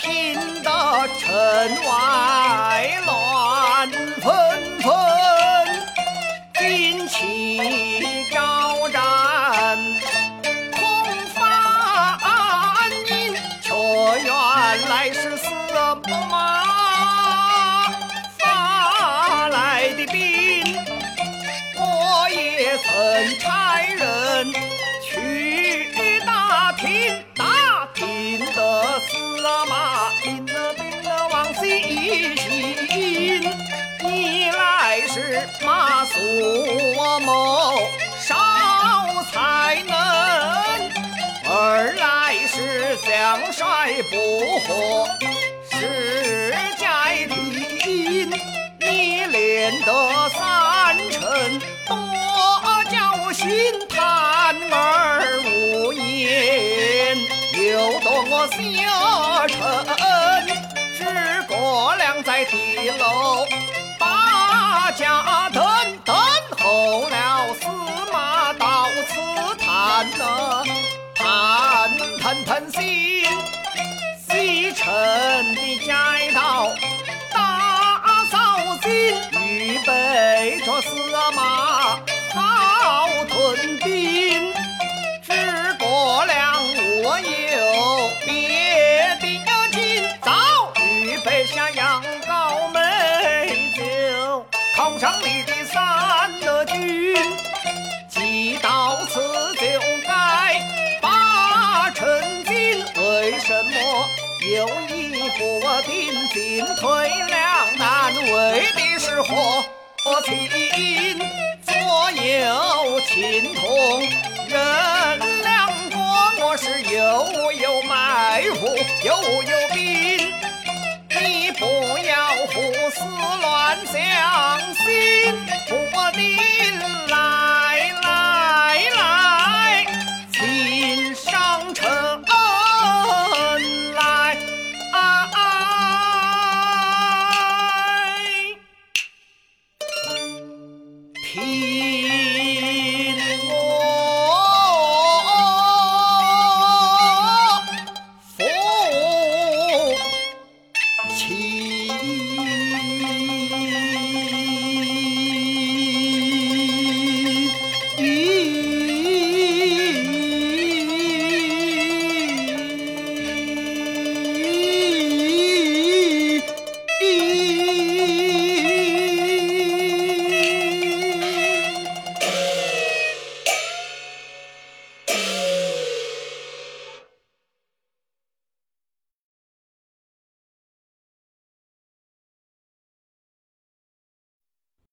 听得城外乱纷纷旌旗招展空翻影却原来是司马发来的兵我也曾差人去打听得司马领了兵了往西行。一来是马谡谋少才能，二来是将帅不和是在听。你练得三成，多教心我小臣，诸葛亮在地楼。把家等等候了司马到此谈呐，谈谈谈心，西城的街道打扫尽，预备着司马犒赏你的三德军。既到此就该把陈金，为什么又一步定进退两难？为的是和亲，左右情同，人两国我是又有埋伏又有 He.